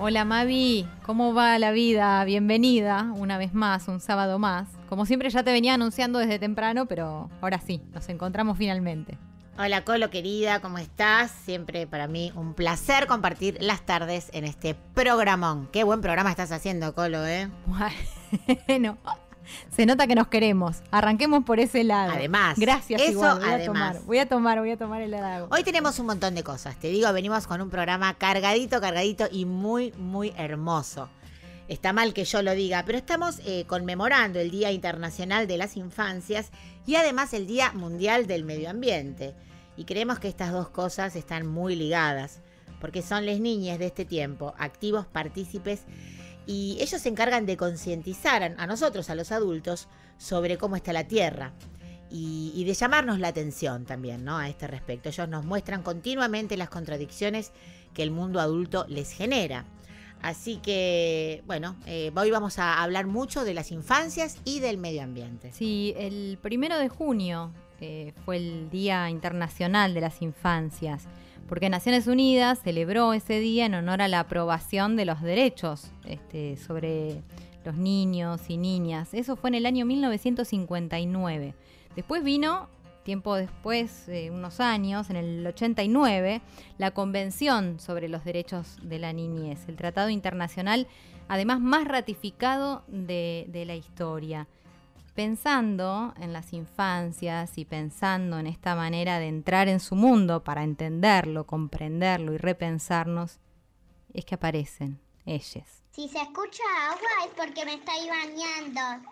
Hola Mavi, ¿cómo va la vida? Bienvenida una vez más, un sábado más. Como siempre ya te venía anunciando desde temprano, pero ahora sí, nos encontramos finalmente. Hola Colo querida, ¿cómo estás? Siempre para mí un placer compartir las tardes en este programón. Qué buen programa estás haciendo, Colo, ¿eh? Bueno, se nota que nos queremos. Arranquemos por ese lado. Además, gracias. eso igual, voy a además. tomar, voy a tomar, voy a tomar el halago. Hoy tenemos un montón de cosas. Te digo, venimos con un programa cargadito, cargadito y muy, muy hermoso. Está mal que yo lo diga, pero estamos eh, conmemorando el Día Internacional de las Infancias y además el Día Mundial del Medio Ambiente. Y creemos que estas dos cosas están muy ligadas, porque son las niñas de este tiempo, activos partícipes, y ellos se encargan de concientizar a nosotros, a los adultos, sobre cómo está la Tierra y, y de llamarnos la atención también ¿no? a este respecto. Ellos nos muestran continuamente las contradicciones que el mundo adulto les genera. Así que, bueno, eh, hoy vamos a hablar mucho de las infancias y del medio ambiente. Sí, el primero de junio eh, fue el Día Internacional de las Infancias, porque Naciones Unidas celebró ese día en honor a la aprobación de los derechos este, sobre los niños y niñas. Eso fue en el año 1959. Después vino, tiempo después, eh, unos años, en el 89, la Convención sobre los Derechos de la Niñez, el tratado internacional además más ratificado de, de la historia. Pensando en las infancias y pensando en esta manera de entrar en su mundo para entenderlo, comprenderlo y repensarnos, es que aparecen ellas. Si se escucha agua es porque me estoy bañando.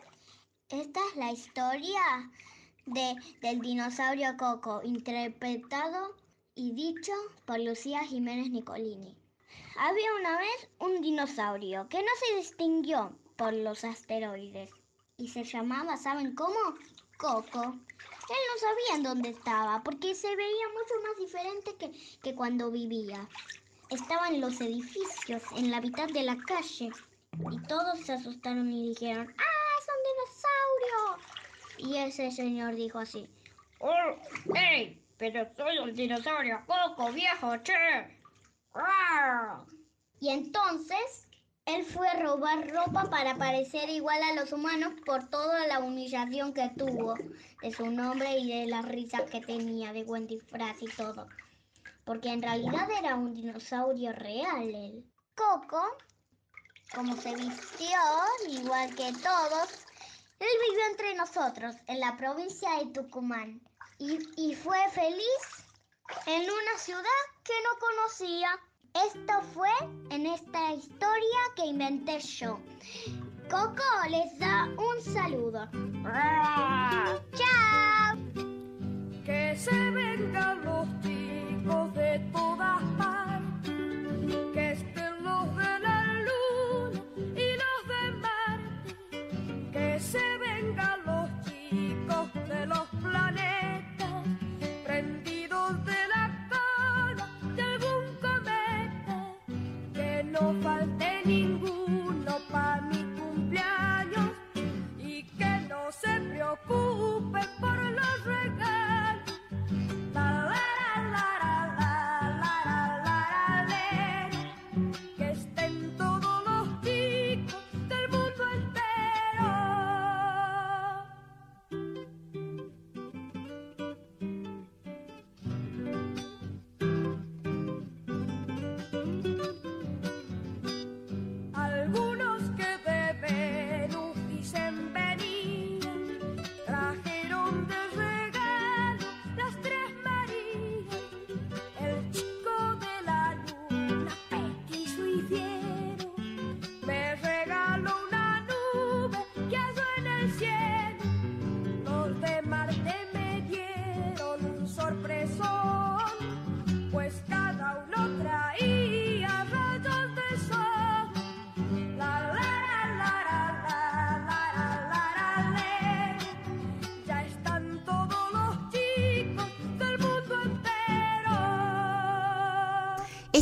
Esta es la historia de, del dinosaurio Coco, interpretado y dicho por Lucía Jiménez Nicolini. Había una vez un dinosaurio que no se distinguió por los asteroides y se llamaba, ¿saben cómo? Coco. Él no sabía en dónde estaba porque se veía mucho más diferente que, que cuando vivía. Estaba en los edificios, en la mitad de la calle. Y todos se asustaron y dijeron, ¡Ah, es un dinosaurio! Y ese señor dijo así, ¡Oh! ¡Ey! Pero soy un dinosaurio coco, viejo, che. ¡Ah! Y entonces él fue a robar ropa para parecer igual a los humanos por toda la humillación que tuvo de su nombre y de las risas que tenía de buen disfraz y todo. Porque en realidad era un dinosaurio real él. Coco, como se vistió igual que todos, él vivió entre nosotros en la provincia de Tucumán y, y fue feliz en una ciudad que no conocía. Esto fue en esta historia que inventé yo. Coco les da un saludo. ¡Chao! Que se vengan los chicos de todas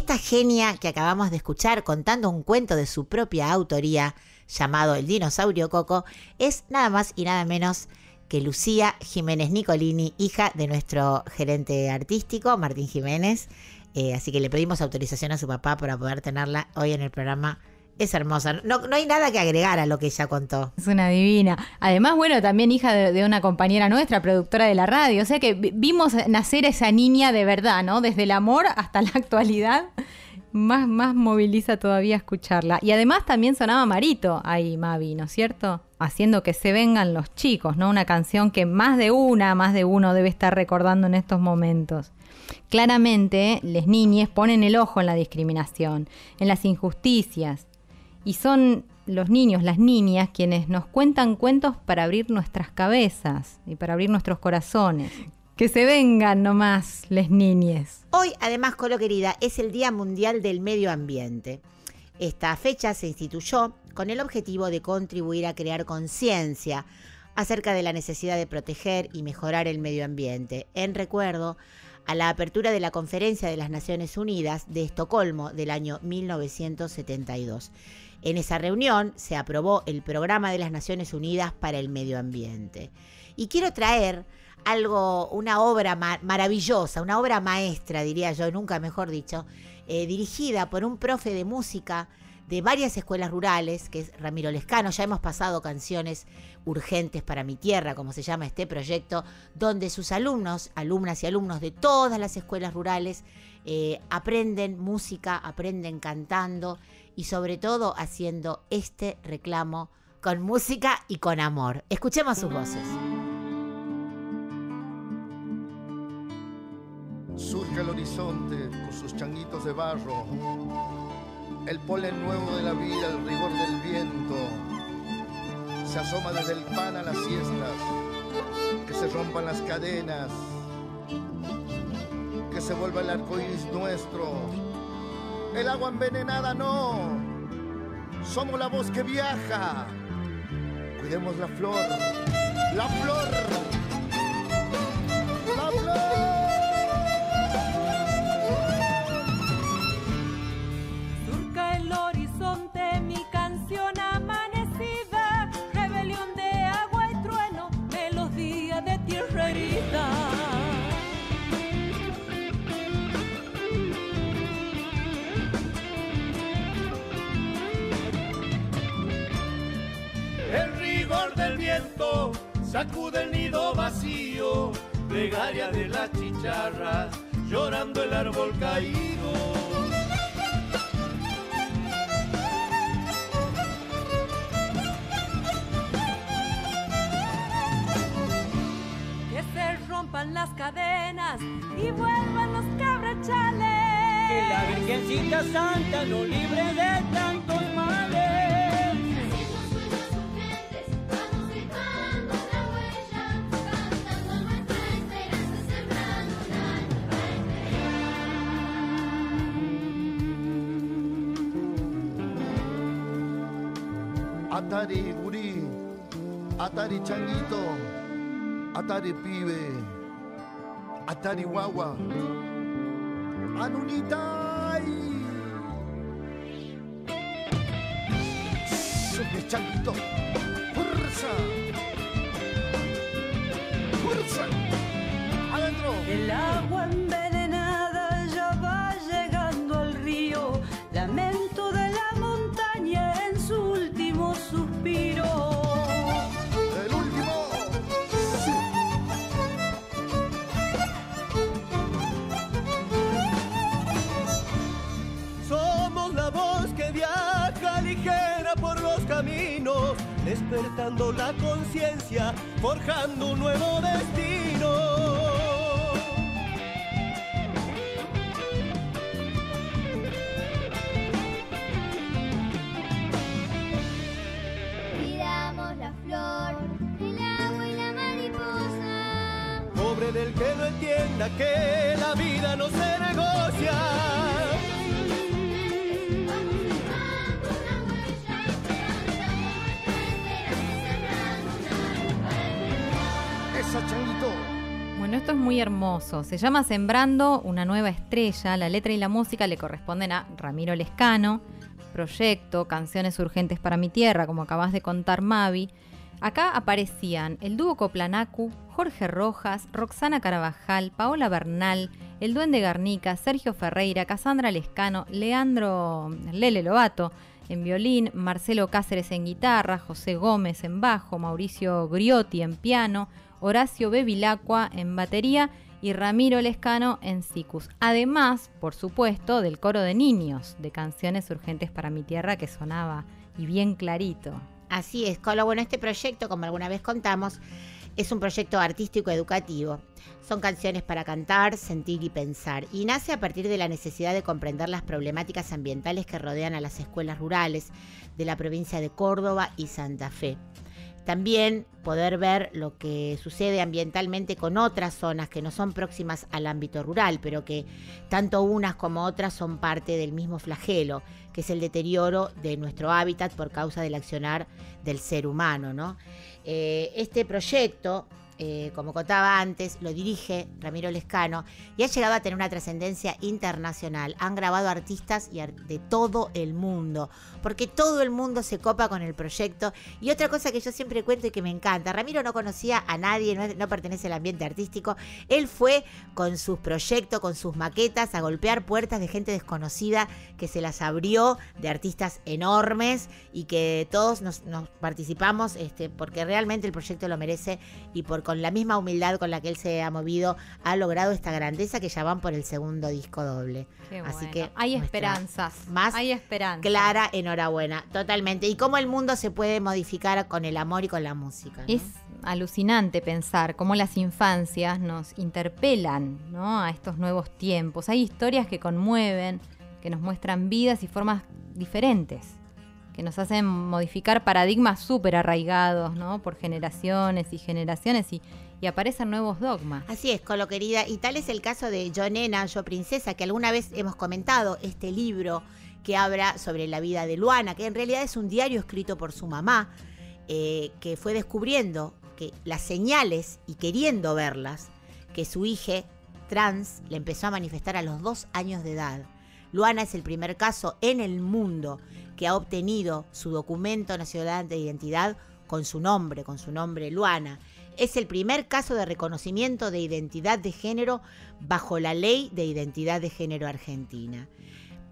Esta genia que acabamos de escuchar contando un cuento de su propia autoría llamado El dinosaurio Coco es nada más y nada menos que Lucía Jiménez Nicolini, hija de nuestro gerente artístico, Martín Jiménez. Eh, así que le pedimos autorización a su papá para poder tenerla hoy en el programa. Es hermosa. No, no hay nada que agregar a lo que ella contó. Es una divina. Además, bueno, también hija de, una compañera nuestra, productora de la radio. O sea que vi- vimos nacer esa niña de verdad, ¿no? Desde el amor hasta la actualidad. Más, más moviliza todavía escucharla. Y además también sonaba Marito ahí, Mavi, ¿no es cierto? Haciendo que se vengan los chicos, ¿no? Una canción que más de una, más de uno debe estar recordando en estos momentos. Claramente, las niñas ponen el ojo en la discriminación, en las injusticias, y son los niños, las niñas, quienes nos cuentan cuentos para abrir nuestras cabezas y para abrir nuestros corazones. Que se vengan nomás les niñes. Hoy, además, Colo querida, es el Día Mundial del Medio Ambiente. Esta fecha se instituyó con el objetivo de contribuir a crear conciencia acerca de la necesidad de proteger y mejorar el medio ambiente, en recuerdo a la apertura de la Conferencia de las Naciones Unidas de Estocolmo del año 1972. En esa reunión se aprobó el Programa de las Naciones Unidas para el Medio Ambiente. Y quiero traer algo, una obra ma- maravillosa, una obra maestra, diría yo, nunca mejor dicho, eh, dirigida por un profe de música de varias escuelas rurales, que es Ramiro Lescano. Ya hemos pasado canciones urgentes para mi tierra, como se llama este proyecto, donde sus alumnos, alumnas y alumnos de todas las escuelas rurales, eh, aprenden música, aprenden cantando y sobre todo haciendo este reclamo con música y con amor. Escuchemos sus voces. Surge el horizonte con sus changuitos de barro, el polen nuevo de la vida, el rigor del viento. Se asoma desde el pan a las siestas, que se rompan las cadenas, que se vuelva el arco iris nuestro. El agua envenenada no, somos la voz que viaja. Cuidemos la flor, la flor, sacude el nido vacío, plegaria de las chicharras, llorando el árbol caído. Que se rompan las cadenas y vuelvan los cabrachales. Que la Virgencita Santa nos libre de tantos Atari gurí, Atari changuito, Atari pibe, Atari guagua, Anunita. Sube changuito, fuerza, fuerza, adentro. La conciencia, forjando un nuevo destino. Se llama Sembrando una nueva estrella. La letra y la música le corresponden a Ramiro Lescano. Proyecto, canciones urgentes para mi tierra, como acabas de contar Mavi. Acá aparecían el dúo Coplanacu, Jorge Rojas, Roxana Carabajal, Paola Bernal, el Duende Garnica, Sergio Ferreira, Casandra Lescano, Leandro Lele Lobato en violín, Marcelo Cáceres en guitarra, José Gómez en bajo, Mauricio Griotti en piano, Horacio Bevilacqua en batería y Ramiro Lescano en sicus. Además, por supuesto, del coro de niños de canciones urgentes para mi tierra que sonaba y bien clarito. Así es, Colo. Bueno, este proyecto, como alguna vez contamos, es un proyecto artístico educativo. Son canciones para cantar, sentir y pensar. Y nace a partir de la necesidad de comprender las problemáticas ambientales que rodean a las escuelas rurales de la provincia de Córdoba y Santa Fe. También poder ver lo que sucede ambientalmente con otras zonas que no son próximas al ámbito rural, pero que tanto unas como otras son parte del mismo flagelo, que es el deterioro de nuestro hábitat por causa del accionar del ser humano. ¿no? Eh, este proyecto eh, como contaba antes, lo dirige Ramiro Lescano y ha llegado a tener una trascendencia internacional. Han grabado artistas de todo el mundo, porque todo el mundo se copa con el proyecto. Y otra cosa que yo siempre cuento y que me encanta, Ramiro no conocía a nadie, no, pertenece al ambiente artístico. Él fue con sus proyectos, con sus maquetas, a golpear puertas de gente desconocida que se las abrió, de artistas enormes y que todos nos, participamos este, porque realmente el proyecto lo merece y por con la misma humildad con la que él se ha movido, ha logrado esta grandeza que ya van por el segundo disco doble. Así que hay esperanzas. Más hay esperanza. Clara, enhorabuena, totalmente. Y cómo el mundo se puede modificar con el amor y con la música. Es alucinante pensar cómo las infancias nos interpelan ¿no? a estos nuevos tiempos. Hay historias que conmueven, que nos muestran vidas y formas diferentes que nos hacen modificar paradigmas súper arraigados, ¿no? Por generaciones y generaciones y, aparecen nuevos dogmas. Así es, Colo querida. Y tal es el caso de Yo Nena, Yo Princesa, que alguna vez hemos comentado este libro que habla sobre la vida de Luana, que en realidad es un diario escrito por su mamá, eh, que fue descubriendo que las señales y queriendo verlas, que su hija trans le empezó a manifestar a los dos años de edad. Luana es el primer caso en el mundo que ha obtenido su documento nacional de identidad con su nombre, con su nombre Luana. Es el primer caso de reconocimiento de identidad de género bajo la ley de identidad de género argentina.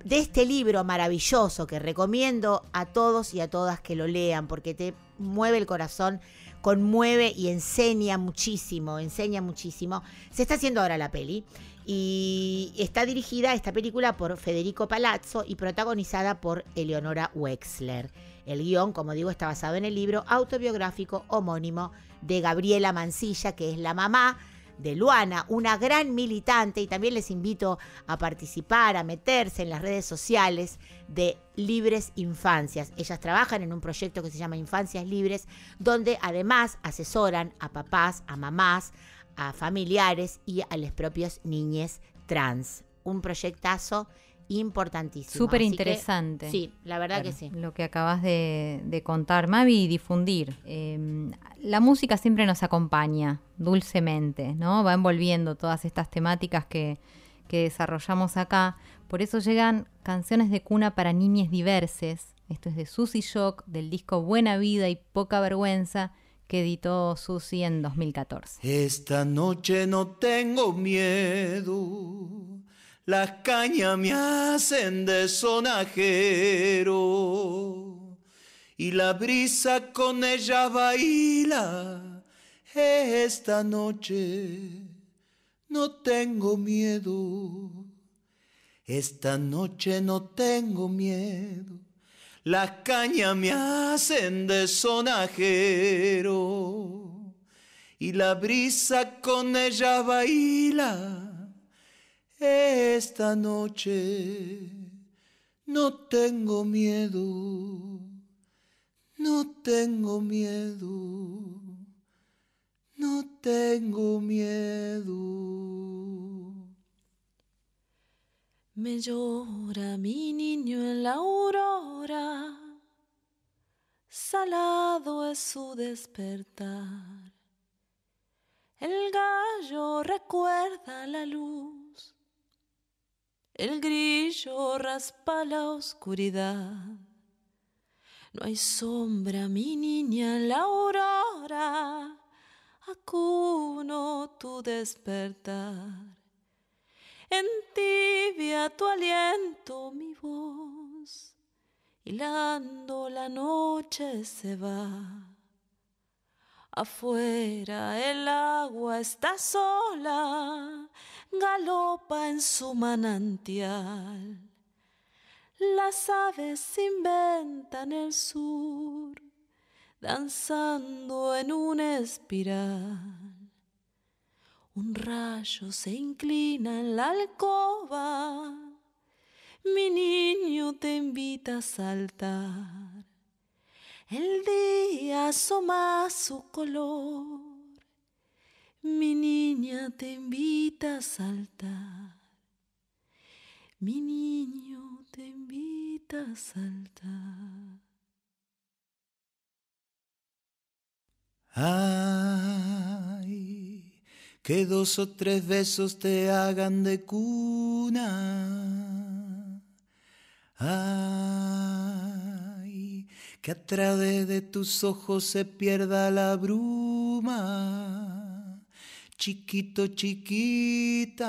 De este libro maravilloso que recomiendo a todos y a todas que lo lean porque te mueve el corazón, conmueve y enseña muchísimo, enseña muchísimo. Se está haciendo ahora la peli y está dirigida esta película por Federico Palazzo y protagonizada por Eleonora Wexler. El guion, como digo, está basado en el libro autobiográfico homónimo de Gabriela Mancilla, que es la mamá de Luana, una gran militante, y también les invito a participar, a meterse en las redes sociales de Libres Infancias. Ellas trabajan en un proyecto que se llama Infancias Libres, donde además asesoran a papás, a mamás, a familiares y a las propias niñas trans. Un proyectazo importantísimo. Súper interesante. Sí, la verdad que sí. Lo que acabas de, contar, Mavi, y difundir. Em, la música siempre nos acompaña dulcemente, ¿no? Va envolviendo todas estas temáticas que, que desarrollamos acá. Por eso llegan canciones de cuna para niñas diverses. Esto es de Susy Shock, del disco Buena Vida y Poca Vergüenza que editó Susi en 2014. Esta noche no tengo miedo, las cañas me hacen de sonajero y la brisa con ella baila. Esta noche no tengo miedo, esta noche no tengo miedo las cañas me hacen de sonajero y la brisa con ella baila. Esta noche no tengo miedo, no tengo miedo, no tengo miedo. Me llora mi niño en la aurora, salado es su despertar. El gallo recuerda la luz. El grillo raspa la oscuridad. No hay sombra, mi niña, la aurora. Acuno tu despertar. En tibia tu aliento, mi voz. Hilando la noche se va. Afuera el agua está sola, galopa en su manantial. Las aves inventan el sur, danzando en una espiral. Un rayo se inclina en la alcoba, mi niño te invita a saltar. El día asoma su color, mi niña te invita a saltar. Mi niño te invita a saltar. Ay, que dos o tres besos te hagan de cuna. Ay, que a través de tus ojos se pierda la bruma. Chiquito, chiquita.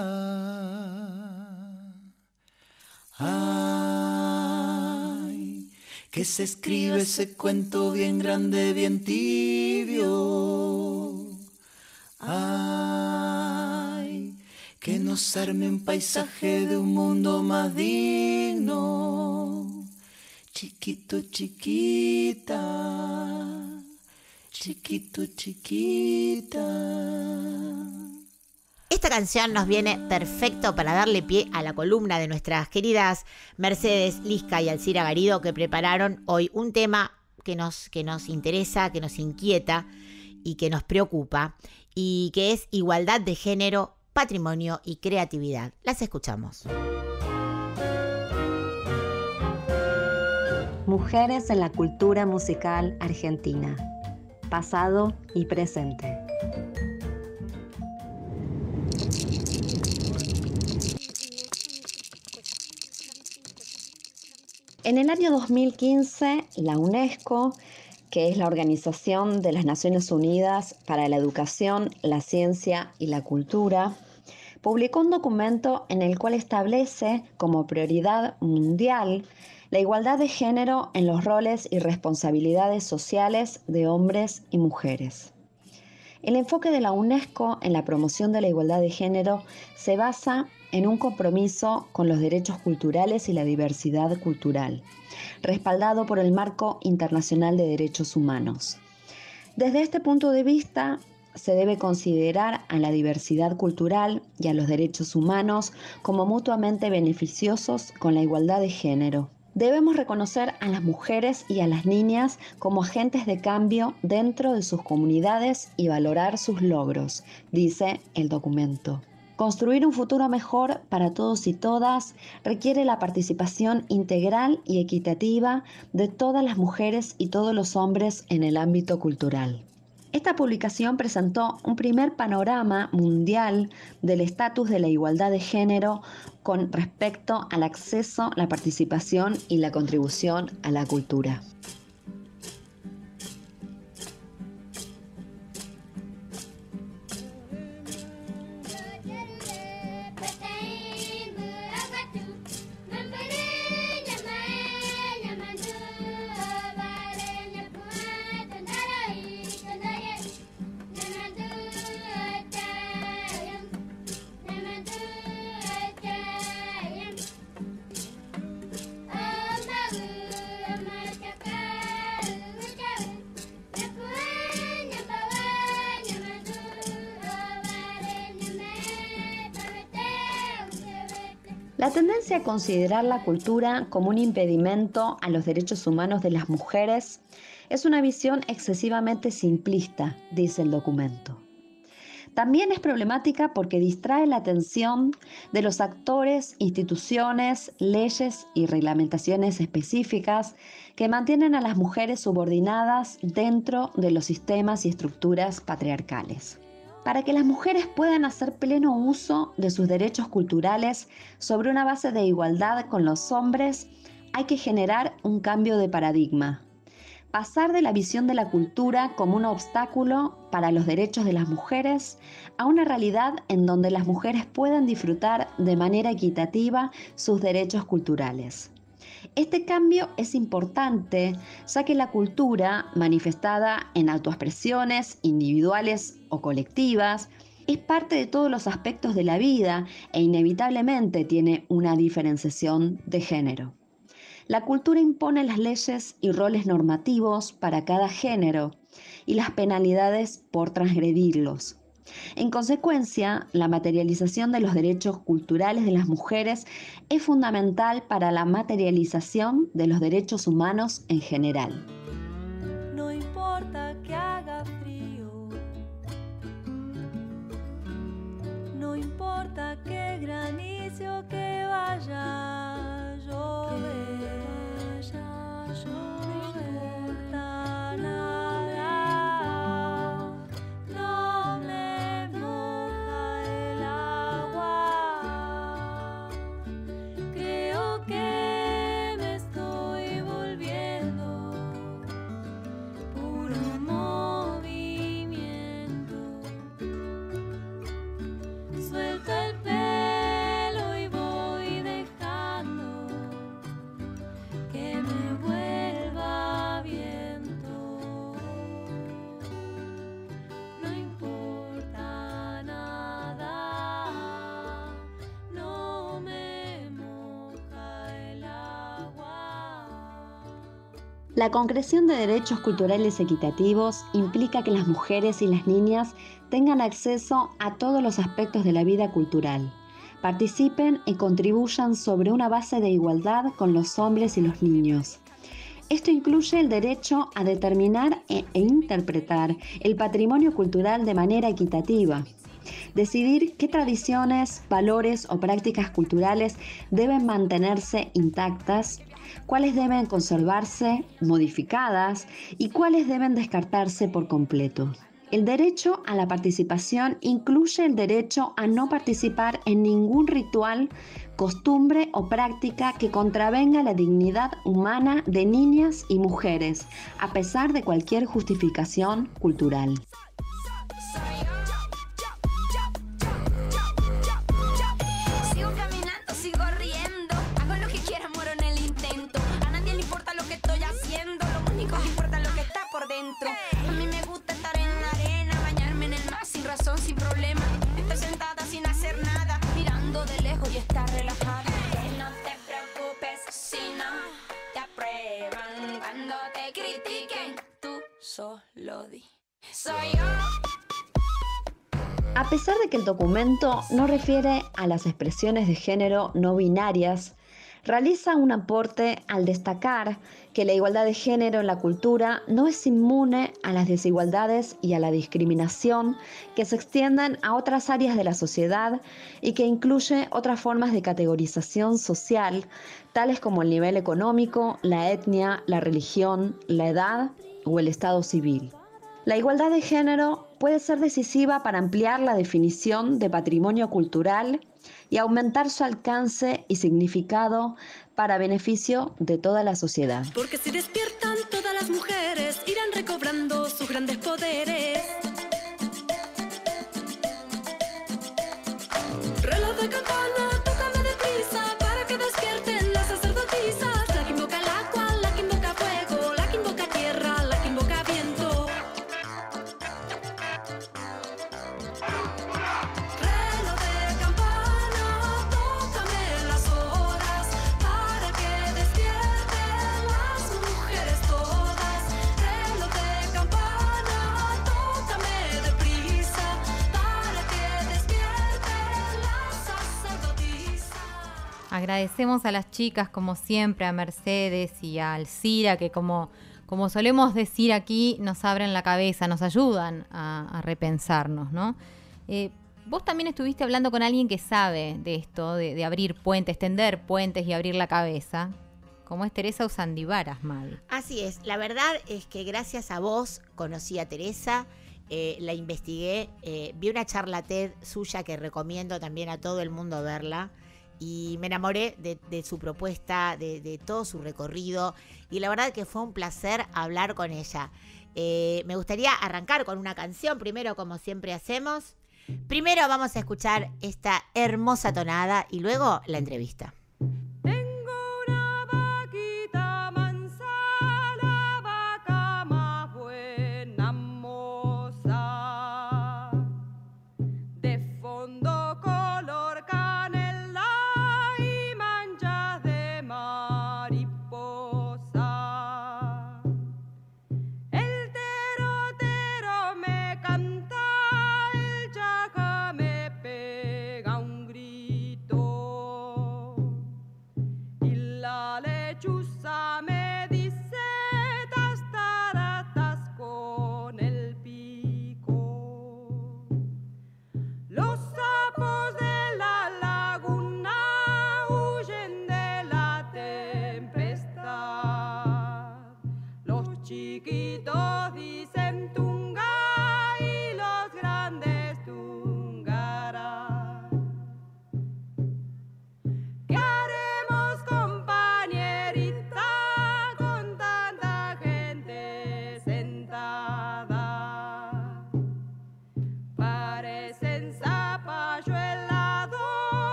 Ay, que se escribe ese cuento bien grande, bien tibio. Ay, que nos arme un paisaje de un mundo más digno. Chiquito, chiquita. Chiquito, chiquita. Esta canción nos viene perfecto para darle pie a la columna de nuestras queridas Mercedes Lisca y Alcira Garido que prepararon hoy un tema que nos, que nos interesa, que nos inquieta y que nos preocupa y que es igualdad de género, patrimonio y creatividad. Las escuchamos. Mujeres en la cultura musical argentina, pasado y presente. En el año 2015, la UNESCO, que es la Organización de las Naciones Unidas para la Educación, la Ciencia y la Cultura, publicó un documento en el cual establece como prioridad mundial la igualdad de género en los roles y responsabilidades sociales de hombres y mujeres. El enfoque de la UNESCO en la promoción de la igualdad de género se basa en un compromiso con los derechos culturales y la diversidad cultural, respaldado por el Marco Internacional de Derechos Humanos. Desde este punto de vista, se debe considerar a la diversidad cultural y a los derechos humanos como mutuamente beneficiosos con la igualdad de género. Debemos reconocer a las mujeres y a las niñas como agentes de cambio dentro de sus comunidades y valorar sus logros, dice el documento. Construir un futuro mejor para todos y todas requiere la participación integral y equitativa de todas las mujeres y todos los hombres en el ámbito cultural. Esta publicación presentó un primer panorama mundial del estatus de la igualdad de género con respecto al acceso, la participación y la contribución a la cultura. Considerar la cultura como un impedimento a los derechos humanos de las mujeres es una visión excesivamente simplista, dice el documento. También es problemática porque distrae la atención de los actores, instituciones, leyes y reglamentaciones específicas que mantienen a las mujeres subordinadas dentro de los sistemas y estructuras patriarcales. Para que las mujeres puedan hacer pleno uso de sus derechos culturales sobre una base de igualdad con los hombres, hay que generar un cambio de paradigma. Pasar de la visión de la cultura como un obstáculo para los derechos de las mujeres a una realidad en donde las mujeres puedan disfrutar de manera equitativa sus derechos culturales. Este cambio es importante ya que la cultura, manifestada en autoexpresiones individuales o colectivas, es parte de todos los aspectos de la vida e inevitablemente tiene una diferenciación de género. La cultura impone las leyes y roles normativos para cada género y las penalidades por transgredirlos. En consecuencia, la materialización de los derechos culturales de las mujeres es fundamental para la materialización de los derechos humanos en general. No importa que haga frío, no importa que granice o que vaya a llover, La concreción de derechos culturales equitativos implica que las mujeres y las niñas tengan acceso a todos los aspectos de la vida cultural, participen y contribuyan sobre una base de igualdad con los hombres y los niños. Esto incluye el derecho a determinar e, e interpretar el patrimonio cultural de manera equitativa, decidir qué tradiciones, valores o prácticas culturales deben mantenerse intactas, cuáles deben conservarse, modificadas y cuáles deben descartarse por completo. El derecho a la participación incluye el derecho a no participar en ningún ritual, costumbre o práctica que contravenga la dignidad humana de niñas y mujeres, a pesar de cualquier justificación cultural. Está por dentro. A mí me gusta estar en la arena, bañarme en el mar sin razón, sin problema. Estar sentada sin hacer nada, mirando de lejos y estar relajada. Que no te preocupes si no te aprueban cuando te critiquen. Tú solo di. Soy yo. A pesar de que el documento no refiere a las expresiones de género no binarias, realiza un aporte al destacar que la igualdad de género en la cultura no es inmune a las desigualdades y a la discriminación que se extienden a otras áreas de la sociedad y que incluye otras formas de categorización social, tales como el nivel económico, la etnia, la religión, la edad o el estado civil. La igualdad de género puede ser decisiva para ampliar la definición de patrimonio cultural y aumentar su alcance y significado para beneficio de toda la sociedad. Porque si despiertan todas las mujeres, irán recobrando sus grandes poderes. Reloj de campana, Agradecemos a las chicas, como siempre, a Mercedes y a Alcira, que como, como solemos decir aquí, nos abren la cabeza, nos ayudan a, repensarnos, ¿no? Eh, vos también estuviste hablando con alguien que sabe de esto, de, de abrir puentes, tender puentes y abrir la cabeza, como es Teresa Usandivaras, Mavi. Así es, la verdad es que gracias a vos conocí a Teresa eh, la investigué, eh, vi una charla TED suya que recomiendo también a todo el mundo verla y me enamoré de, su propuesta, de, de todo su recorrido y la verdad que fue un placer hablar con ella. Eh, me gustaría arrancar con una canción, primero como siempre hacemos. Primero vamos a escuchar esta hermosa tonada y luego la entrevista.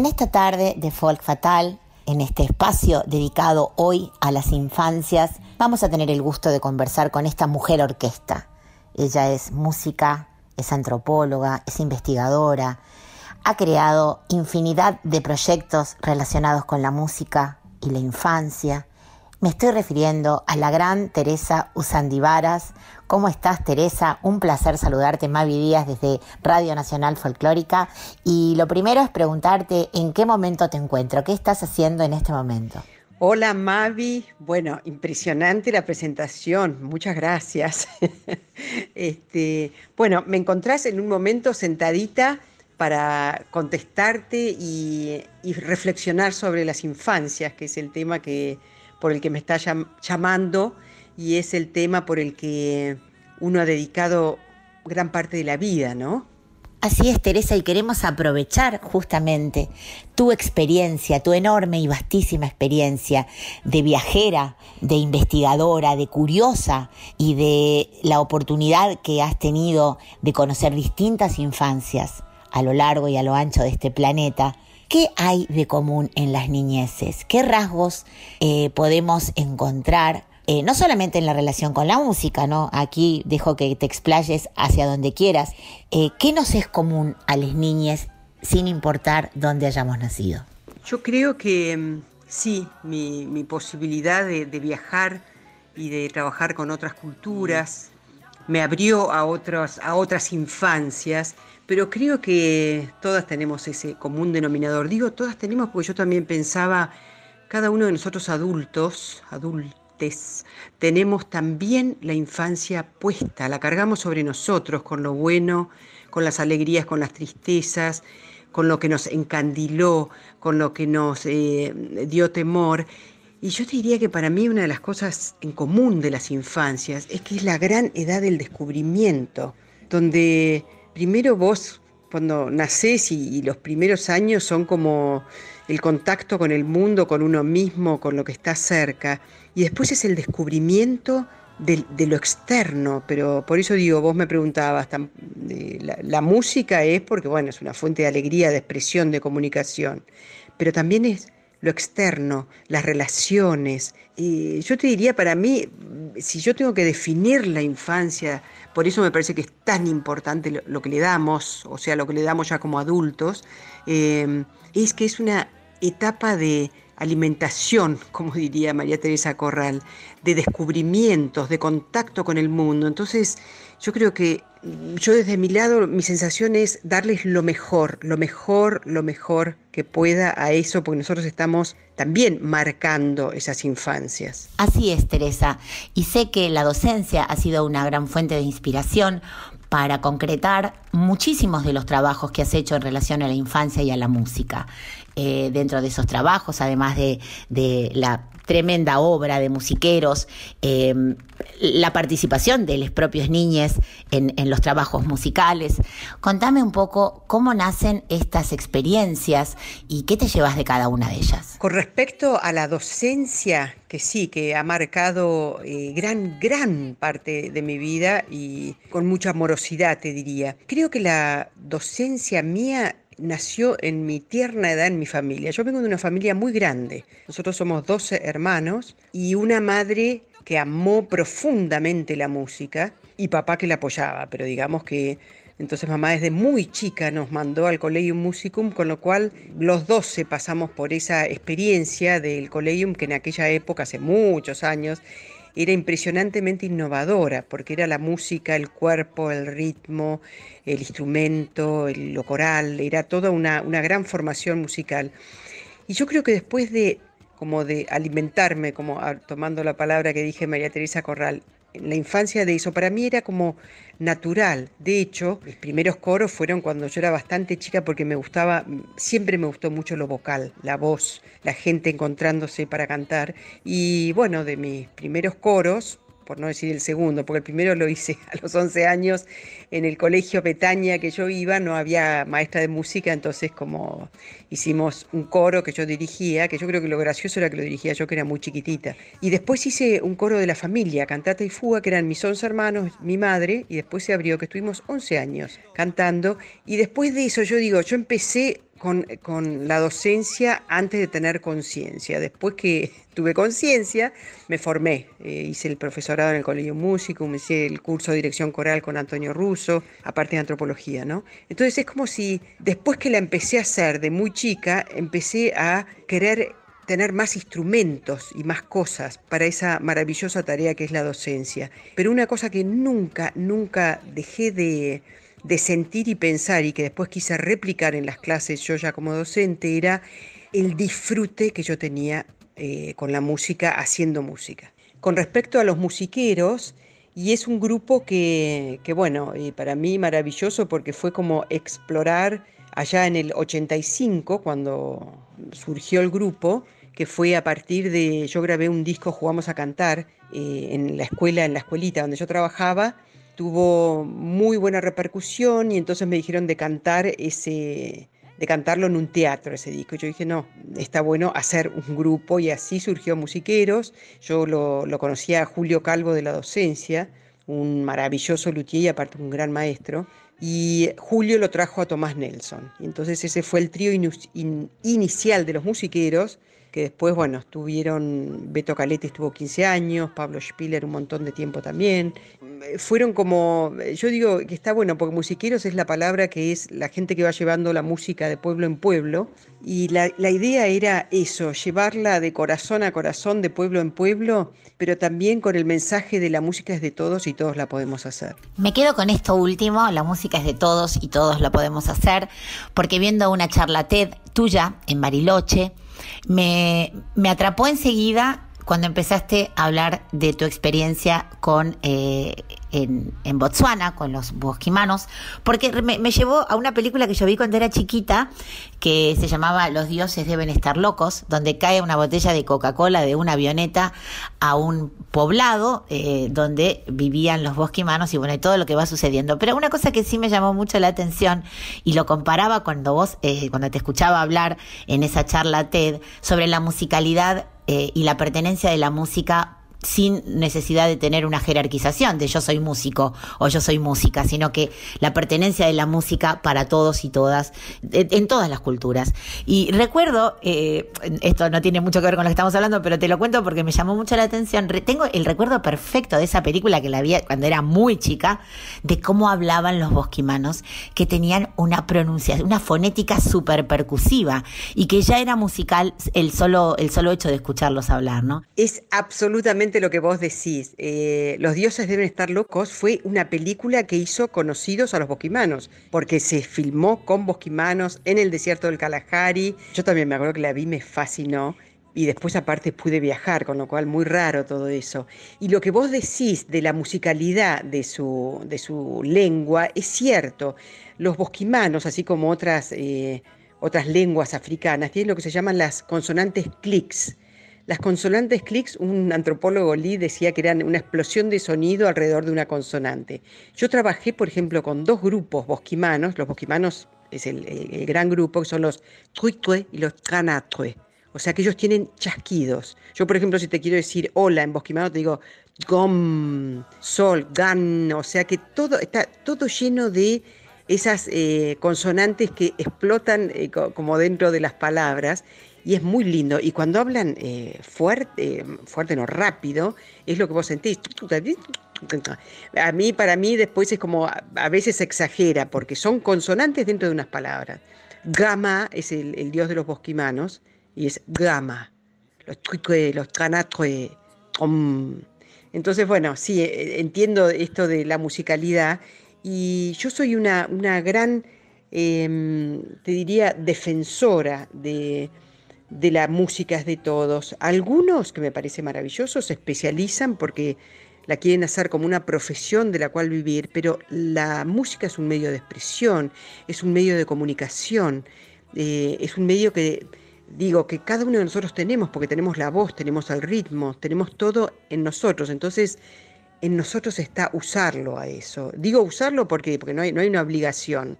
En esta tarde de Folk Fatal, en este espacio dedicado hoy a las infancias, vamos a tener el gusto de conversar con esta mujer orquesta. Ella es música, es antropóloga, es investigadora, ha creado infinidad de proyectos relacionados con la música y la infancia. Me estoy refiriendo a la gran Teresa Usandivaras. ¿Cómo estás, Teresa? Un placer saludarte, Mavi Díaz, desde Radio Nacional Folclórica. Y lo primero es preguntarte en qué momento te encuentro, qué estás haciendo en este momento. Hola Mavi, bueno, impresionante la presentación, muchas gracias. este, bueno, me encontrás en un momento sentadita para contestarte y, y reflexionar sobre las infancias, que es el tema que, por el que me está llam- llamando y es el tema por el que uno ha dedicado gran parte de la vida, ¿no? Así es, Teresa, y queremos aprovechar justamente tu experiencia, tu enorme y vastísima experiencia de viajera, de investigadora, de curiosa y de la oportunidad que has tenido de conocer distintas infancias a lo largo y a lo ancho de este planeta. ¿Qué hay de común en las niñeces? ¿Qué rasgos eh, podemos encontrar eh, no solamente en la relación con la música, ¿no? Aquí dejo que te explayes hacia donde quieras. Eh, ¿Qué nos es común a las niñas sin importar dónde hayamos nacido? Yo creo que mm, sí, mi, posibilidad de, de viajar y de trabajar con otras culturas me abrió a, otros, a otras infancias, pero creo que todas tenemos ese común denominador. Digo todas tenemos porque yo también pensaba, cada uno de nosotros adultos, adultes, tenemos también la infancia puesta, la cargamos sobre nosotros con lo bueno, con las alegrías, con las tristezas, con lo que nos encandiló, con lo que nos eh, dio temor. Y yo te diría que para mí una de las cosas en común de las infancias es que es la gran edad del descubrimiento, donde primero vos cuando nacés y, los primeros años son como el contacto con el mundo, con uno mismo, con lo que está cerca, y después es el descubrimiento de, lo externo, pero por eso digo, vos me preguntabas, la, la música es porque, bueno, es una fuente de alegría, de expresión, de comunicación, pero también es lo externo, las relaciones. Y yo te diría, para mí, si yo tengo que definir la infancia, por eso me parece que es tan importante lo, que le damos, o sea, lo que le damos ya como adultos, eh, es que es una etapa de alimentación, como diría María Teresa Corral, de descubrimientos, de contacto con el mundo. Entonces, yo creo que yo desde mi lado, mi sensación es darles lo mejor, lo mejor, lo mejor que pueda a eso, porque nosotros estamos también marcando esas infancias. Así es, Teresa. Y sé que la docencia ha sido una gran fuente de inspiración para concretar muchísimos de los trabajos que has hecho en relación a la infancia y a la música. Eh, dentro de esos trabajos, además de, de la tremenda obra de musiqueros, eh, la participación de los propios niños en, en los trabajos musicales. Contame un poco cómo nacen estas experiencias y qué te llevas de cada una de ellas. Con respecto a la docencia, que sí, que ha marcado eh, gran, gran parte de mi vida y con mucha amorosidad, te diría. Creo que la docencia mía nació en mi tierna edad en mi familia. Yo vengo de una familia muy grande. Nosotros somos 12 hermanos y una madre que amó profundamente la música y papá que la apoyaba, pero digamos que entonces mamá desde muy chica nos mandó al Collegium Musicum, con lo cual los 12 pasamos por esa experiencia del Collegium que en aquella época, hace muchos años, era impresionantemente innovadora, porque era la música, el cuerpo, el ritmo, el instrumento, el- lo coral, era toda una, una gran formación musical. Y yo creo que después de como de alimentarme, como tomando la palabra que dije María Teresa Corral, en la infancia de eso, para mí era como natural. De hecho, mis primeros coros fueron cuando yo era bastante chica porque me gustaba, siempre me gustó mucho lo vocal, la voz, la gente encontrándose para cantar. Y bueno, de mis primeros coros, por no decir el segundo, porque el primero lo hice a los 11 años en el colegio Petaña que yo iba, no había maestra de música, entonces como hicimos un coro que yo dirigía, que yo creo que lo gracioso era que lo dirigía yo que era muy chiquitita. Y después hice un coro de la familia, cantata y fuga, que eran mis 11 hermanos, mi madre, y después se abrió, que estuvimos 11 años cantando. Y después de eso yo digo, yo empecé con, con la docencia antes de tener conciencia. Después que tuve conciencia, me formé. Eh, hice el profesorado en el Colegio Músico, me hice el curso de dirección coral con Antonio Russo, aparte de antropología, ¿no? Entonces es como si después que la empecé a hacer de muy chica, empecé a querer tener más instrumentos y más cosas para esa maravillosa tarea que es la docencia. Pero una cosa que nunca, nunca dejé de, de sentir y pensar y que después quise replicar en las clases yo ya como docente era el disfrute que yo tenía eh, con la música, haciendo música. Con respecto a los musiqueros, y es un grupo que, que bueno, eh, para mí maravilloso porque fue como explorar allá en el 85, cuando surgió el grupo, que fue a partir de, yo grabé un disco, Jugamos a Cantar, eh, en la escuela, en la escuelita donde yo trabajaba, tuvo muy buena repercusión y entonces me dijeron de cantar ese, de cantarlo en un teatro ese disco. Yo dije, no, está bueno hacer un grupo y así surgió Musiqueros. Yo lo, conocía a Julio Calvo de la docencia, un maravilloso luthier y aparte un gran maestro. Y Julio lo trajo a Tomás Nelson. Entonces ese fue el trío inicial de los musiqueros, que después, bueno, estuvieron, Beto Calete estuvo 15 años, Pablo Spiller un montón de tiempo también. Eh, Fueron como, eh, yo digo que está bueno, porque musiqueros es la palabra que es la gente que va llevando la música de pueblo en pueblo. Y la, la idea era eso, llevarla de corazón a corazón, de pueblo en pueblo, pero también con el mensaje de la música es de todos y todos la podemos hacer. Me quedo con esto último, la música es de todos y todos la podemos hacer, porque viendo una charla TED tuya en Bariloche, me, me atrapó enseguida cuando empezaste a hablar de tu experiencia con eh, en, en Botswana, con los bosquimanos, porque me, llevó a una película que yo vi cuando era chiquita, que se llamaba Los dioses deben estar locos, donde cae una botella de Coca-Cola de una avioneta a un poblado eh, donde vivían los bosquimanos y bueno, y todo lo que va sucediendo. Pero una cosa que sí me llamó mucho la atención y lo comparaba cuando vos, eh, cuando te escuchaba hablar en esa charla TED sobre la musicalidad eh, y la pertenencia de la música sin necesidad de tener una jerarquización de yo soy músico o yo soy música, sino que la pertenencia de la música para todos y todas, en, todas las culturas. Y recuerdo, eh, esto no tiene mucho que ver con lo que estamos hablando, pero te lo cuento porque me llamó mucho la atención. Tengo el recuerdo perfecto de esa película que la vi cuando era muy chica, de cómo hablaban los bosquimanos, que tenían una pronunciación, una fonética súper percusiva y que ya era musical el solo, el solo hecho de escucharlos hablar, ¿no? Es absolutamente lo que vos decís. Eh, Los dioses deben estar locos fue una película que hizo conocidos a los bosquimanos, porque se filmó con bosquimanos en el desierto del Kalahari. Yo también me acuerdo que la vi, me fascinó. Y después aparte pude viajar, con lo cual muy raro todo eso. Y lo que vos decís de la musicalidad de su, de su lengua es cierto. Los bosquimanos, así como otras, eh, otras lenguas africanas, tienen lo que se llaman las consonantes clics. Las consonantes clics, un antropólogo Lee decía que eran una explosión de sonido alrededor de una consonante. Yo trabajé, por ejemplo, con dos grupos bosquimanos. Los bosquimanos es el, gran grupo, que son los truitue y los tranatue. O sea que ellos tienen chasquidos. Yo, por ejemplo, si te quiero decir hola en bosquimano, te digo gom, sol, gan. O sea que todo está todo lleno de esas eh, consonantes que explotan eh, co- como dentro de las palabras y es muy lindo. Y cuando hablan eh, fuerte, fuerte no rápido, es lo que vos sentís. A mí, para mí, después es como a, veces exagera porque son consonantes dentro de unas palabras. Gama es el, dios de los bosquimanos y es Gama. Los truque, los tranatue, om. Entonces, bueno, sí, eh, entiendo esto de la musicalidad y yo soy una, una gran, em, te diría, defensora de, de la música es de todos. Algunos, que me parece maravilloso, se especializan porque la quieren hacer como una profesión de la cual vivir, pero la música es un medio de expresión, es un medio de comunicación, eh, es un medio que digo que cada uno de nosotros tenemos, porque tenemos la voz, tenemos el ritmo, tenemos todo en nosotros. Entonces, en nosotros está usarlo a eso. Digo usarlo porque, no, hay, no hay una obligación,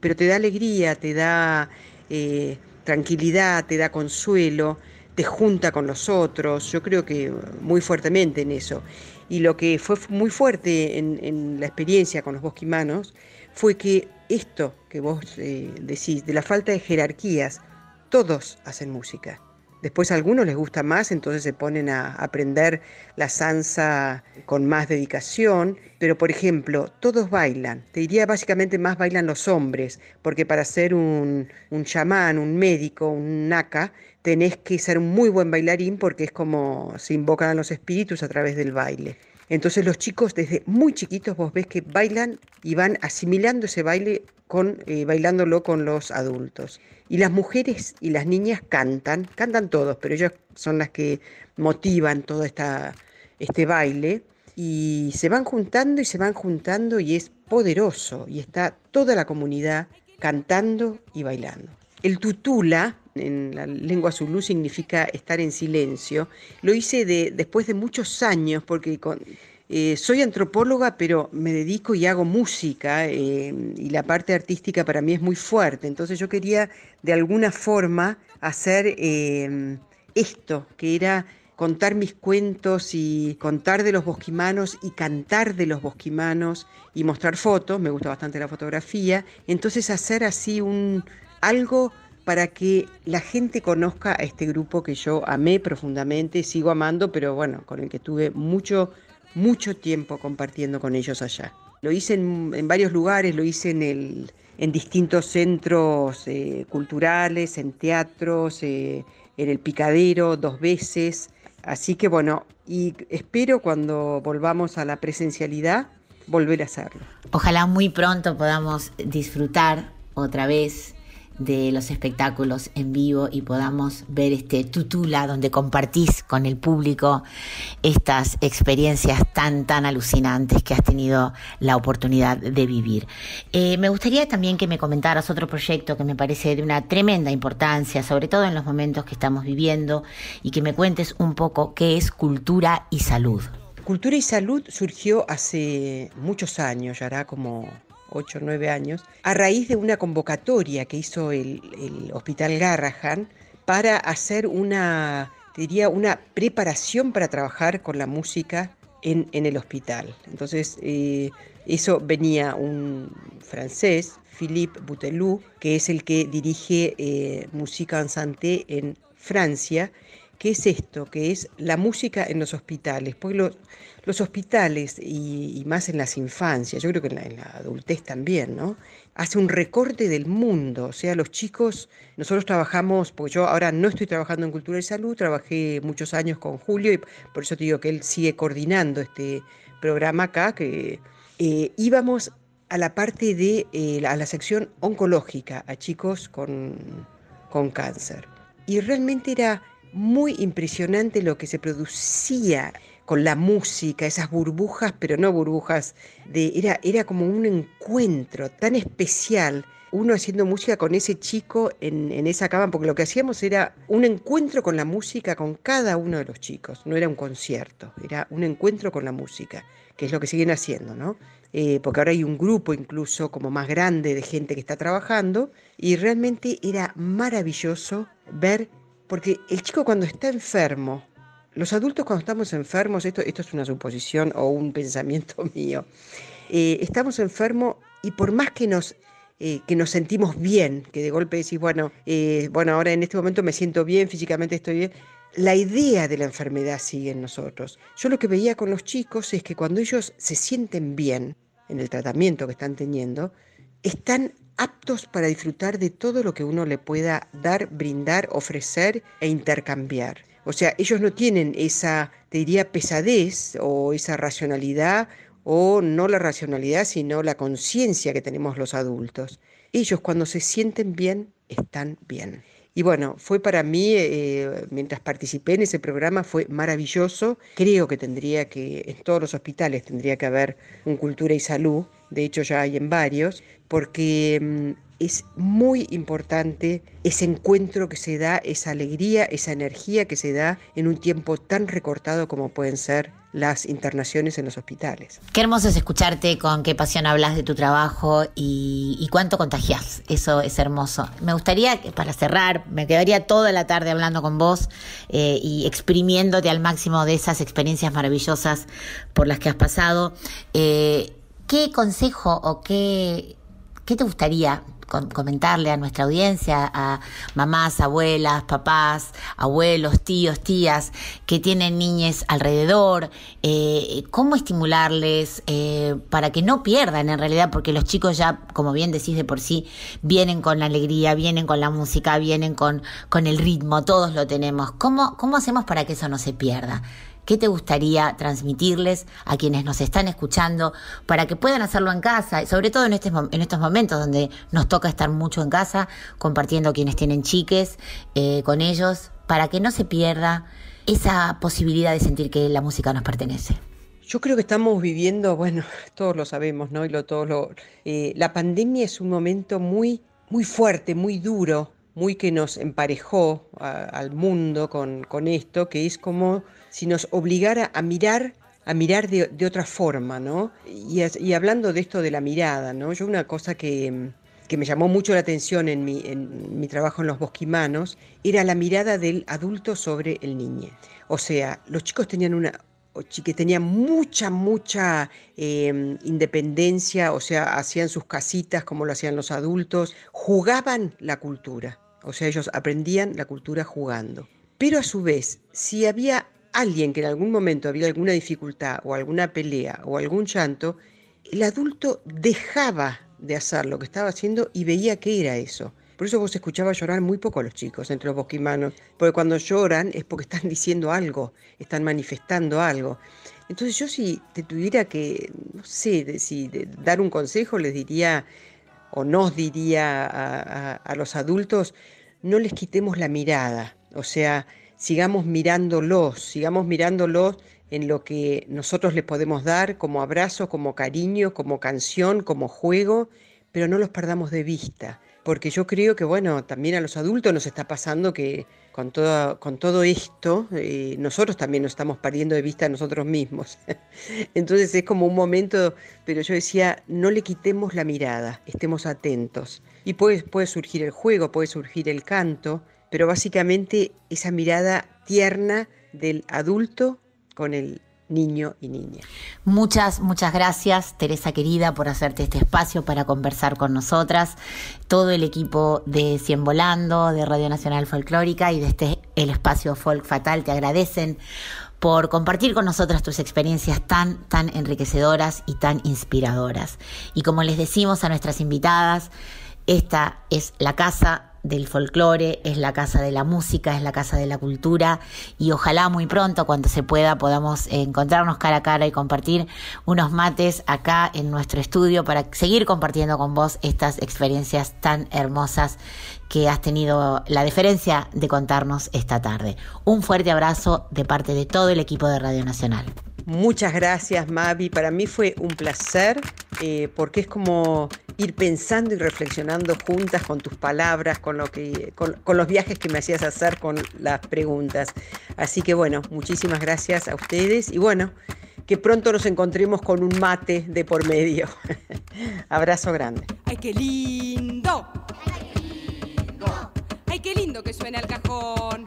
pero te da alegría, te da eh, tranquilidad, te da consuelo, te junta con los otros. Yo creo que muy fuertemente en eso. Y lo que fue muy fuerte en, la experiencia con los bosquimanos fue que esto que vos eh, decís, de la falta de jerarquías, todos hacen música. Después a algunos les gusta más, entonces se ponen a aprender la salsa con más dedicación. Pero por ejemplo, todos bailan. Te diría básicamente más bailan los hombres, porque para ser un, un chamán, un médico, un naka, tenés que ser un muy buen bailarín porque es como se invocan a los espíritus a través del baile. Entonces los chicos desde muy chiquitos vos ves que bailan y van asimilando ese baile con, eh, bailándolo con los adultos. Y las mujeres y las niñas cantan, cantan todos, pero ellas son las que motivan todo esta, este baile y se van juntando y se van juntando y es poderoso y está toda la comunidad cantando y bailando. El tutula, en la lengua zulú, significa estar en silencio. Lo hice de, después de muchos años, porque eh, soy antropóloga, pero me dedico y hago música, eh, y la parte artística para mí es muy fuerte. Entonces yo quería, de alguna forma, hacer eh, esto, que era contar mis cuentos y contar de los bosquimanos y cantar de los bosquimanos y mostrar fotos, me gusta bastante la fotografía, entonces hacer así un algo para que la gente conozca a este grupo que yo amé profundamente, sigo amando, pero bueno, con el que tuve mucho, mucho tiempo compartiendo con ellos allá. Lo hice en, varios lugares, lo hice en distintos centros eh, culturales, en teatros, eh, en el Picadero dos veces. Así que bueno, y espero cuando volvamos a la presencialidad volver a hacerlo. Ojalá muy pronto podamos disfrutar otra vez de los espectáculos en vivo y podamos ver este tutula donde compartís con el público estas experiencias tan, tan alucinantes que has tenido la oportunidad de vivir. Eh, me gustaría también que me comentaras otro proyecto que me parece de una tremenda importancia, sobre todo en los momentos que estamos viviendo, y que me cuentes un poco qué es cultura y salud. Cultura y Salud surgió hace muchos años, ya hará como 8 o 9 años, a raíz de una convocatoria que hizo el, el Hospital Garrahan para hacer una, diría, una preparación para trabajar con la música en, en el hospital. Entonces, eh, eso venía un francés, Philippe Bouteloup, que es el que dirige eh, Música en Santé en Francia, ¿Qué es esto? Que es la música en los hospitales. Porque los, hospitales, y, más en las infancias, yo creo que en la, en la adultez también, ¿no? Hace un recorte del mundo. O sea, los chicos, nosotros trabajamos, porque yo ahora no estoy trabajando en cultura y salud, trabajé muchos años con Julio y por eso te digo que él sigue coordinando este programa acá, que eh, íbamos a la parte de, eh, a la sección oncológica, a chicos con, con cáncer. Y realmente era muy impresionante lo que se producía con la música, esas burbujas, pero no burbujas, de, era, era como un encuentro tan especial uno haciendo música con ese chico en, en, esa cama, porque lo que hacíamos era un encuentro con la música con cada uno de los chicos, no era un concierto, era un encuentro con la música, que es lo que siguen haciendo, ¿no? Eh, porque ahora hay un grupo incluso como más grande de gente que está trabajando, y realmente era maravilloso ver, porque el chico cuando está enfermo, los adultos cuando estamos enfermos, esto, esto es una suposición o un pensamiento mío, eh, estamos enfermos y por más que nos eh, que nos sentimos bien, que de golpe decís, bueno, eh, bueno, ahora en este momento me siento bien, físicamente estoy bien. La idea de la enfermedad sigue en nosotros. Yo lo que veía con los chicos es que cuando ellos se sienten bien en el tratamiento que están teniendo, están aptos para disfrutar de todo lo que uno le pueda dar, brindar, ofrecer e intercambiar. O sea, ellos no tienen esa, te diría, pesadez o esa racionalidad o no la racionalidad, sino la conciencia que tenemos los adultos. Ellos cuando se sienten bien, están bien. Y bueno, fue para mí, eh, mientras participé en ese programa, fue maravilloso. Creo que tendría que, en todos los hospitales tendría que haber un cultura y salud, de hecho ya hay en varios, porque mm, es muy importante ese encuentro que se da, esa alegría, esa energía que se da en un tiempo tan recortado como pueden ser las internaciones en los hospitales. Qué hermoso es escucharte con qué pasión hablas de tu trabajo y, cuánto contagias. Eso es hermoso. Me gustaría, para cerrar, me quedaría toda la tarde hablando con vos eh, y exprimiéndote al máximo de esas experiencias maravillosas por las que has pasado. Eh, ¿Qué consejo o qué, qué te gustaría comentarle a nuestra audiencia, a mamás, abuelas, papás, abuelos, tíos, tías que tienen niñes alrededor, eh, cómo estimularles eh, para que no pierdan en realidad, porque los chicos ya, como bien decís de por sí, vienen con la alegría, vienen con la música, vienen con, con el ritmo, todos lo tenemos. ¿Cómo, ¿Cómo hacemos para que eso no se pierda? ¿Qué te gustaría transmitirles a quienes nos están escuchando para que puedan hacerlo en casa? Sobre todo en, este, en estos momentos donde nos toca estar mucho en casa, compartiendo quienes tienen chiques eh, con ellos, para que no se pierda esa posibilidad de sentir que la música nos pertenece. Yo creo que estamos viviendo, bueno, todos lo sabemos, ¿no? Y lo, todos lo, eh, la pandemia es un momento muy, muy fuerte, muy duro, muy que nos emparejó al mundo con, con esto, que es como si nos obligara a mirar a mirar de, de otra forma, ¿no? Y, hablando de esto de la mirada, ¿no? Yo una cosa que, que me llamó mucho la atención en mi, en mi, trabajo en los bosquimanos era la mirada del adulto sobre el niño. O sea, los chicos tenían una que tenían mucha, mucha eh, independencia, o sea, hacían sus casitas como lo hacían los adultos, jugaban la cultura, o sea, ellos aprendían la cultura jugando. Pero a su vez, si había alguien que en algún momento había alguna dificultad o alguna pelea o algún llanto, el adulto dejaba de hacer lo que estaba haciendo y veía qué era eso. Por eso vos escuchabas llorar muy poco a los chicos entre los bosquimanos, porque cuando lloran es porque están diciendo algo, están manifestando algo. Entonces yo si te tuviera que, no sé, de, si dar un consejo, les diría, o nos diría a, a los adultos, no les quitemos la mirada, o sea, sigamos mirándolos, sigamos mirándolos en lo que nosotros les podemos dar como abrazo, como cariño, como canción, como juego, pero no los perdamos de vista, porque yo creo que, bueno, también a los adultos nos está pasando que con todo, con todo esto, eh, nosotros también nos estamos perdiendo de vista a nosotros mismos. Entonces es como un momento, pero yo decía, no le quitemos la mirada, estemos atentos. Y puede, puede surgir el juego, puede surgir el canto, pero básicamente esa mirada tierna del adulto con el niño y niña. Muchas, muchas gracias, Teresa querida, por hacerte este espacio para conversar con nosotras. Todo el equipo de Cien Volando, de Radio Nacional Folclórica y de este el espacio Folk Fatal te agradecen por compartir con nosotras tus experiencias tan, tan enriquecedoras y tan inspiradoras. Y como les decimos a nuestras invitadas, esta es la casa del folclore, es la casa de la música, es la casa de la cultura y ojalá muy pronto, cuando se pueda, podamos encontrarnos cara a cara y compartir unos mates acá en nuestro estudio para seguir compartiendo con vos estas experiencias tan hermosas que has tenido la deferencia de contarnos esta tarde. Un fuerte abrazo de parte de todo el equipo de Radio Nacional. Muchas gracias, Mavi. Para mí fue un placer eh, porque es como ir pensando y reflexionando juntas con tus palabras, con, lo que, con, con los viajes que me hacías hacer con las preguntas. Así que bueno, muchísimas gracias a ustedes y bueno, que pronto nos encontremos con un mate de por medio. Abrazo grande. ¡Ay, qué lindo! ¡Ay, qué lindo que suena el cajón!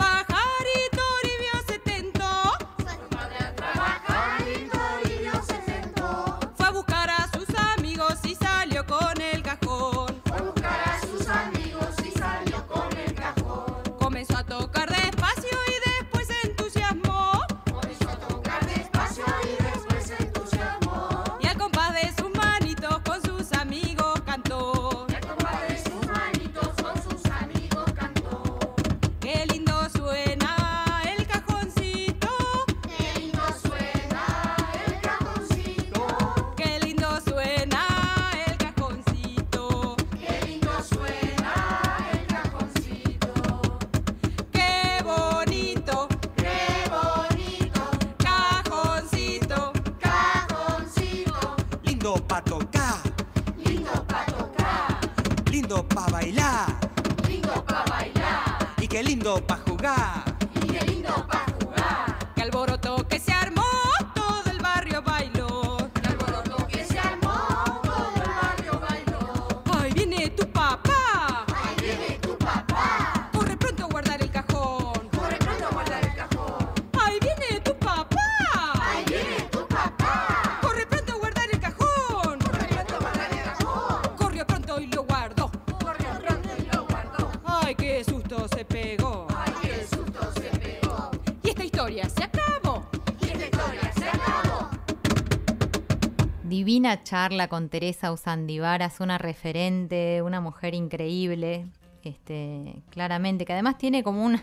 charla con Teresa Usandivaras, una referente, una mujer increíble, este, claramente, que además tiene como un,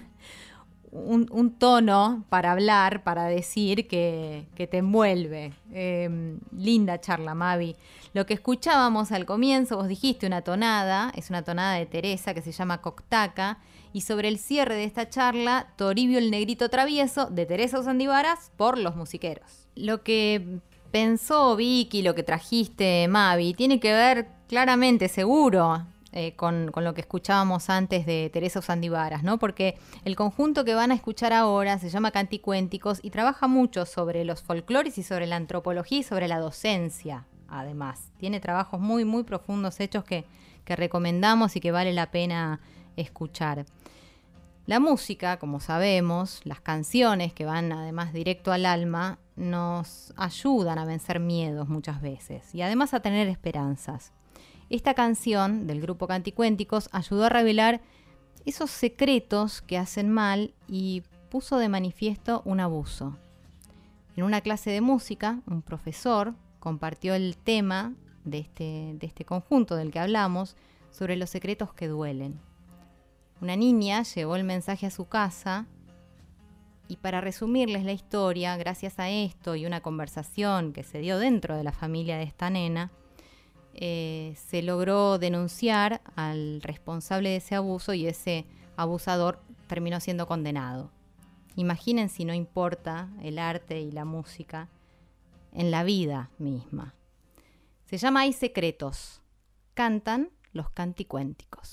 un, tono para hablar, para decir que, que te envuelve. Eh, linda charla, Mavi. Lo que escuchábamos al comienzo, vos dijiste una tonada, es una tonada de Teresa que se llama Coctaca, y sobre el cierre de esta charla, Toribio el Negrito Travieso, de Teresa Usandivaras, por los musiqueros. Lo que pensó Vicky, lo que trajiste Mavi, tiene que ver claramente, seguro, eh, con, con lo que escuchábamos antes de Teresa Usandivaras, ¿no? Porque el conjunto que van a escuchar ahora se llama Canticuénticos y trabaja mucho sobre los folclores y sobre la antropología y sobre la docencia, además. Tiene trabajos muy, muy profundos hechos que, que recomendamos y que vale la pena escuchar. La música, como sabemos, las canciones que van además directo al alma, nos ayudan a vencer miedos muchas veces y además a tener esperanzas. Esta canción del grupo Canticuénticos ayudó a revelar esos secretos que hacen mal y puso de manifiesto un abuso. En una clase de música, un profesor compartió el tema de este, de este conjunto del que hablamos sobre los secretos que duelen. Una niña llevó el mensaje a su casa y para resumirles la historia, gracias a esto y una conversación que se dio dentro de la familia de esta nena, eh, se logró denunciar al responsable de ese abuso y ese abusador terminó siendo condenado. Imaginen si no importa el arte y la música en la vida misma. Se llama Hay Secretos. Cantan los canticuénticos.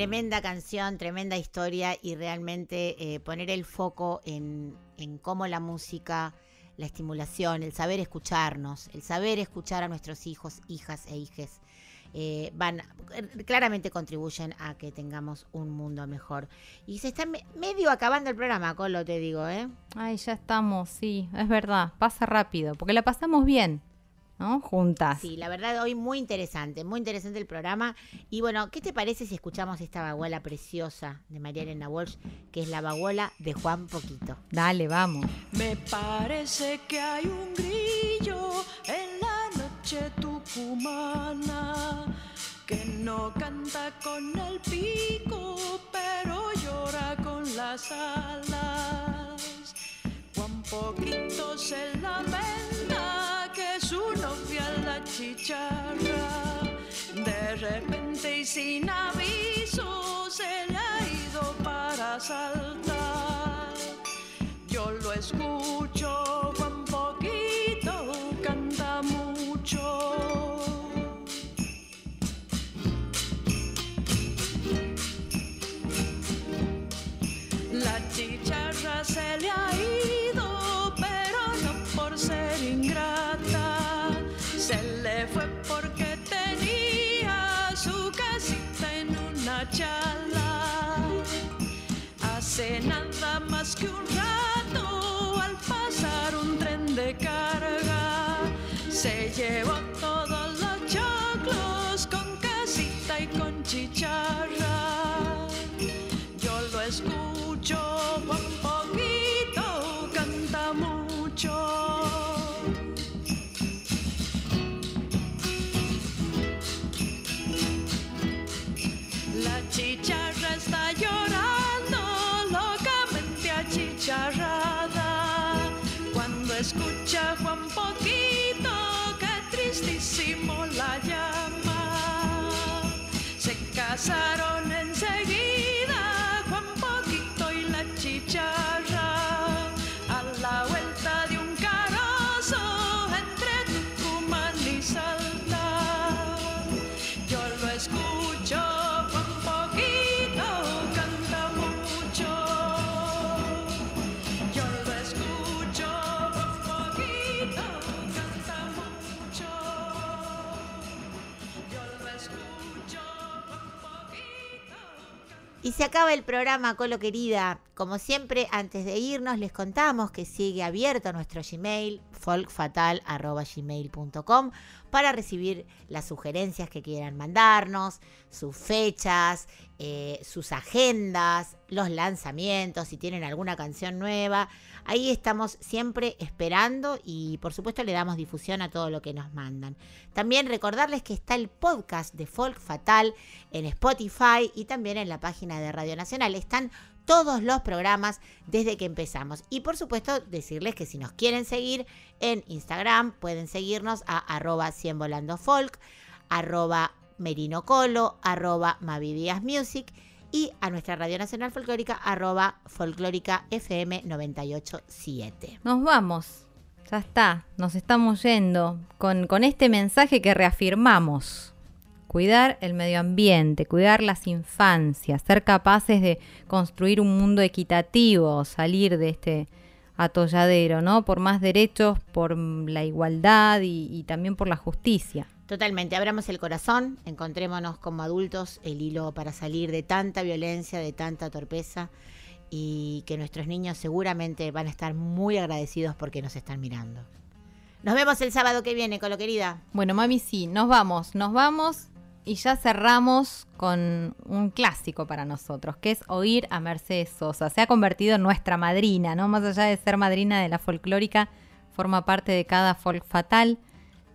Tremenda canción, tremenda historia y realmente eh, poner el foco en, en cómo la música, la estimulación, el saber escucharnos, el saber escuchar a nuestros hijos, hijas e hijes, eh, van eh, claramente contribuyen a que tengamos un mundo mejor. Y se está me- medio acabando el programa, Colo, te digo, ¿eh? Ay, ya estamos, sí, es verdad, pasa rápido, porque la pasamos bien, ¿no? Juntas. Sí, la verdad hoy muy interesante, muy interesante el programa. Y bueno, ¿qué te parece si escuchamos esta baguala preciosa de María Elena Walsh, que es la baguala de Juan Poquito? Dale, vamos. Me parece que hay un grillo en la noche tucumana que no canta con el pico, pero llora con las alas. Cuán poquito se lamenta su novia la chicharra. De repente y sin aviso se le ha ido para saltar. Yo lo escucho cuán poquito canta mucho. La chicharra se le ha ido, se acaba el programa, Colo querida. Como siempre, antes de irnos, les contamos que sigue abierto nuestro Gmail, folkfatal.gmail.com, para recibir las sugerencias que quieran mandarnos, sus fechas, eh, sus agendas, los lanzamientos, si tienen alguna canción nueva. Ahí estamos siempre esperando y por supuesto le damos difusión a todo lo que nos mandan. También recordarles que está el podcast de Folk Fatal en Spotify y también en la página de Radio Nacional. Están todos los programas desde que empezamos. Y por supuesto decirles que si nos quieren seguir en Instagram pueden seguirnos a arroba 100 volando folk, arroba merino colo, arroba music y a nuestra Radio Nacional Folclórica, arroba folclórica FM 987. Nos vamos. Ya está. Nos estamos yendo con, con este mensaje que reafirmamos. Cuidar el medio ambiente, cuidar las infancias, ser capaces de construir un mundo equitativo, salir de este atolladero, ¿no? Por más derechos, por la igualdad y, y también por la justicia. Totalmente, abramos el corazón, encontrémonos como adultos el hilo para salir de tanta violencia, de tanta torpeza y que nuestros niños seguramente van a estar muy agradecidos porque nos están mirando. Nos vemos el sábado que viene, Colo querida. Bueno, mami, sí, nos vamos, nos vamos y ya cerramos con un clásico para nosotros, que es oír a Mercedes Sosa. Se ha convertido en nuestra madrina, ¿no? Más allá de ser madrina de la folclórica, forma parte de cada folk fatal.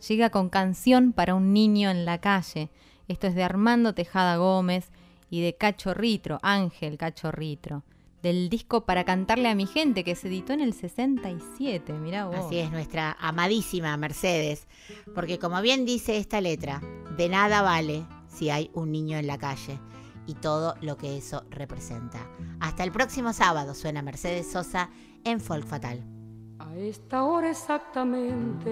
Llega con canción para un niño en la calle. Esto es de Armando Tejada Gómez y de Cacho Ritro, Ángel Cacho Ritro. Del disco Para cantarle a mi gente, que se editó en el 67, mirá vos. Así es, nuestra amadísima Mercedes. Porque como bien dice esta letra, de nada vale si hay un niño en la calle y todo lo que eso representa. Hasta el próximo sábado suena Mercedes Sosa en Folk Fatal. A esta hora exactamente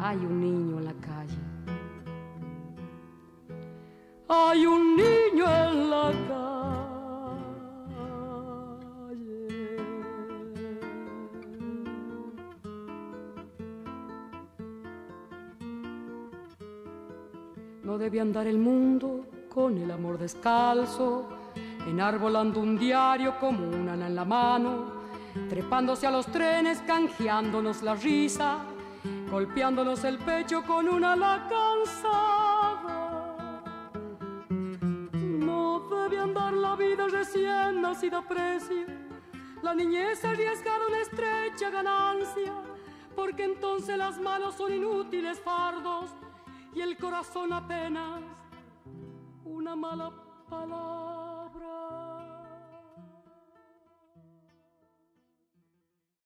hay un niño en la calle. Hay un niño en la calle. No debe andar el mundo con el amor descalzo, enarbolando un diario como una en la mano, trepándose a los trenes, canjeándonos la risa, golpeándonos el pecho con una ala cansada. No debe andar la vida recién nacida precio, la niñez arriesgada una estrecha ganancia, porque entonces las manos son inútiles fardos y el corazón apenas una mala palabra.